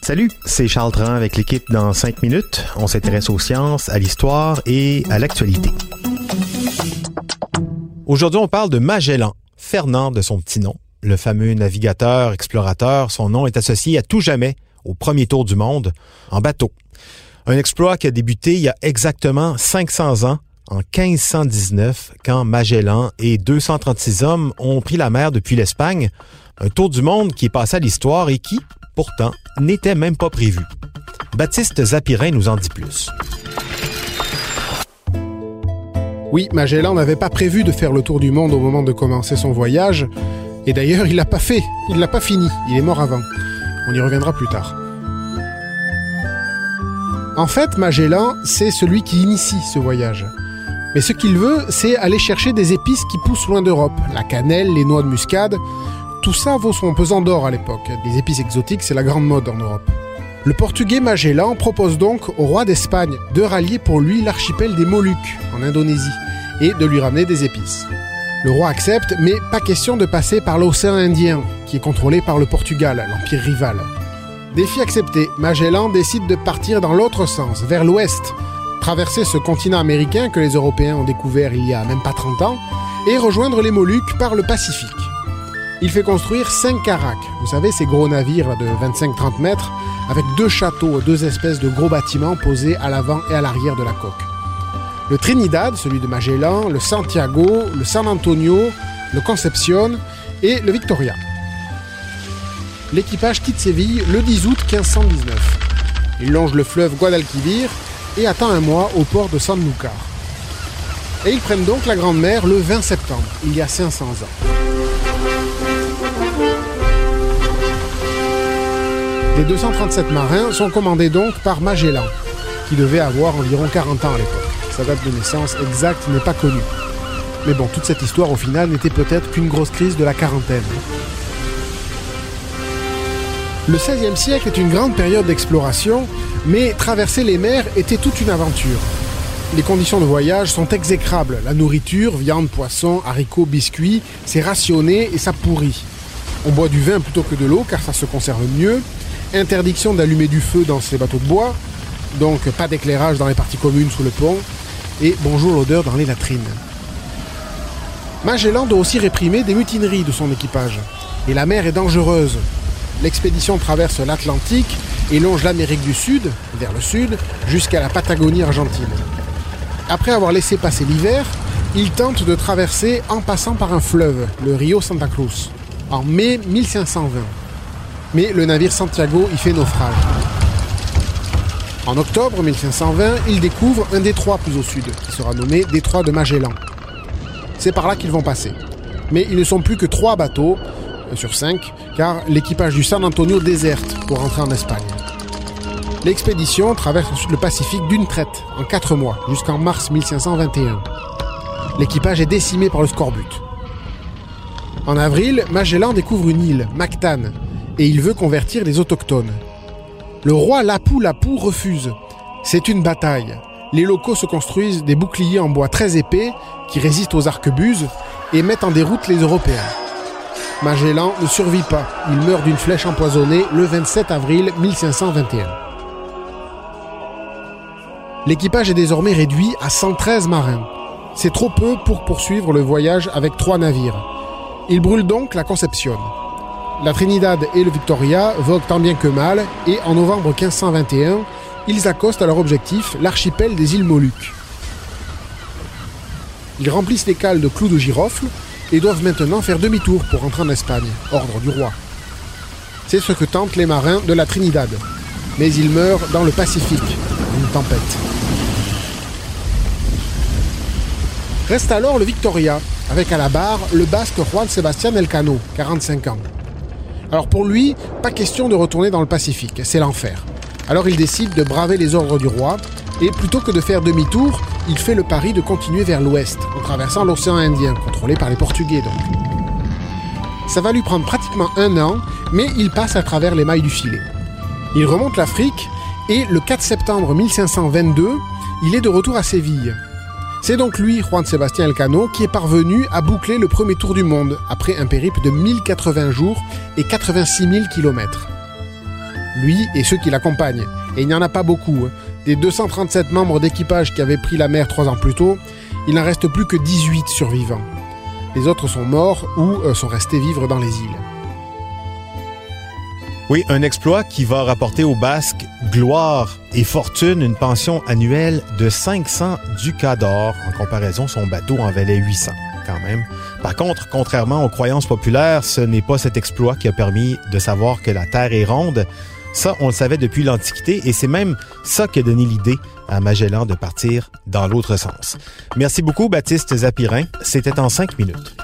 Salut, c'est Charles Tran avec l'équipe dans 5 minutes. On s'intéresse aux sciences, à l'histoire et à l'actualité. Aujourd'hui, on parle de Magellan, Fernand de son petit nom. Le fameux navigateur, explorateur, son nom est associé à tout jamais au premier tour du monde en bateau. Un exploit qui a débuté il y a exactement 500 ans, en 1519, quand Magellan et 236 hommes ont pris la mer depuis l'Espagne. Un tour du monde qui est passé à l'histoire et qui, pourtant, n'était même pas prévu. Baptiste Zapirin nous en dit plus. Oui, Magellan n'avait pas prévu de faire le tour du monde au moment de commencer son voyage. Et d'ailleurs, il l'a pas fait. Il l'a pas fini. Il est mort avant. On y reviendra plus tard. En fait, Magellan, c'est celui qui initie ce voyage. Mais ce qu'il veut, c'est aller chercher des épices qui poussent loin d'Europe. La cannelle, les noix de muscade, tout ça vaut son pesant d'or à l'époque. Les épices exotiques, c'est la grande mode en Europe. Le portugais Magellan propose donc au roi d'Espagne de rallier pour lui l'archipel des Moluques, en Indonésie, et de lui ramener des épices. Le roi accepte, mais pas question de passer par l'océan Indien, qui est contrôlé par le Portugal, l'empire rival. Défi accepté, Magellan décide de partir dans l'autre sens, vers l'ouest, traverser ce continent américain que les Européens ont découvert il y a même pas 30 ans, et rejoindre les Moluques par le Pacifique. Il fait construire cinq caracs, vous savez ces gros navires de 25-30 mètres, avec deux châteaux, deux espèces de gros bâtiments posés à l'avant et à l'arrière de la coque. Le Trinidad, celui de Magellan, le Santiago, le San Antonio, le Concepcion et le Victoria. L'équipage quitte Séville le 10 août 1519. Il longe le fleuve Guadalquivir et attend un mois au port de Sanlúcar. Et ils prennent donc la Grande Mer le 20 septembre, il y a 500 ans. Les 237 marins sont commandés donc par Magellan, qui devait avoir environ 40 ans à l'époque. Sa date de naissance exacte n'est pas connue. Mais bon, toute cette histoire au final n'était peut-être qu'une grosse crise de la quarantaine. Le XVIe siècle est une grande période d'exploration, mais traverser les mers était toute une aventure. Les conditions de voyage sont exécrables. La nourriture, viande, poisson, haricots, biscuits, c'est rationné et ça pourrit. On boit du vin plutôt que de l'eau car ça se conserve mieux. Interdiction d'allumer du feu dans ces bateaux de bois, donc pas d'éclairage dans les parties communes sous le pont. Et bonjour l'odeur dans les latrines. Magellan doit aussi réprimer des mutineries de son équipage. Et la mer est dangereuse. L'expédition traverse l'Atlantique et longe l'Amérique du Sud, vers le sud, jusqu'à la Patagonie argentine. Après avoir laissé passer l'hiver, il tente de traverser en passant par un fleuve, le Rio Santa Cruz, en mai 1520. Mais le navire Santiago y fait naufrage. En octobre 1520, il découvre un détroit plus au sud, qui sera nommé détroit de Magellan. C'est par là qu'ils vont passer. Mais ils ne sont plus que trois bateaux, sur 5, car l'équipage du San Antonio déserte pour rentrer en Espagne. L'expédition traverse le Pacifique d'une traite, en 4 mois, jusqu'en mars 1521. L'équipage est décimé par le scorbut. En avril, Magellan découvre une île, Mactan, et il veut convertir les autochtones. Le roi Lapu Lapu refuse. C'est une bataille. Les locaux se construisent des boucliers en bois très épais qui résistent aux arquebuses et mettent en déroute les Européens. Magellan ne survit pas. Il meurt d'une flèche empoisonnée le 27 avril 1521. L'équipage est désormais réduit à 113 marins. C'est trop peu pour poursuivre le voyage avec trois navires. Il brûle donc la Conception. La Trinidad et le Victoria voguent tant bien que mal et en novembre 1521, ils accostent à leur objectif l'archipel des îles Moluques. Ils remplissent les cales de clous de girofle et doivent maintenant faire demi-tour pour rentrer en Espagne, ordre du roi. C'est ce que tentent les marins de la Trinidad. Mais ils meurent dans le Pacifique, Reste alors le Victoria, avec à la barre le basque Juan Sebastián Elcano, 45 ans. Alors pour lui, pas question de retourner dans le Pacifique, c'est l'enfer. Alors il décide de braver les ordres du roi, et plutôt que de faire demi-tour, il fait le pari de continuer vers l'ouest, en traversant l'océan Indien, contrôlé par les Portugais donc. Ça va lui prendre pratiquement un an, mais il passe à travers les mailles du filet. Il remonte l'Afrique, et le 4 septembre 1522, il est de retour à Séville. C'est donc lui, Juan Sébastien Elcano, qui est parvenu à boucler le premier tour du monde, après un périple de 1080 jours et 86 000 kilomètres. Lui et ceux qui l'accompagnent, et il n'y en a pas beaucoup, hein. des 237 membres d'équipage qui avaient pris la mer trois ans plus tôt, il n'en reste plus que 18 survivants. Les autres sont morts ou euh, sont restés vivre dans les îles. Oui, un exploit qui va rapporter aux Basques gloire et fortune, une pension annuelle de 500 ducats d'or. En comparaison, son bateau en valait 800 quand même. Par contre, contrairement aux croyances populaires, ce n'est pas cet exploit qui a permis de savoir que la Terre est ronde. Ça, on le savait depuis l'Antiquité et c'est même ça qui a donné l'idée à Magellan de partir dans l'autre sens. Merci beaucoup, Baptiste Zapirin. C'était en cinq minutes.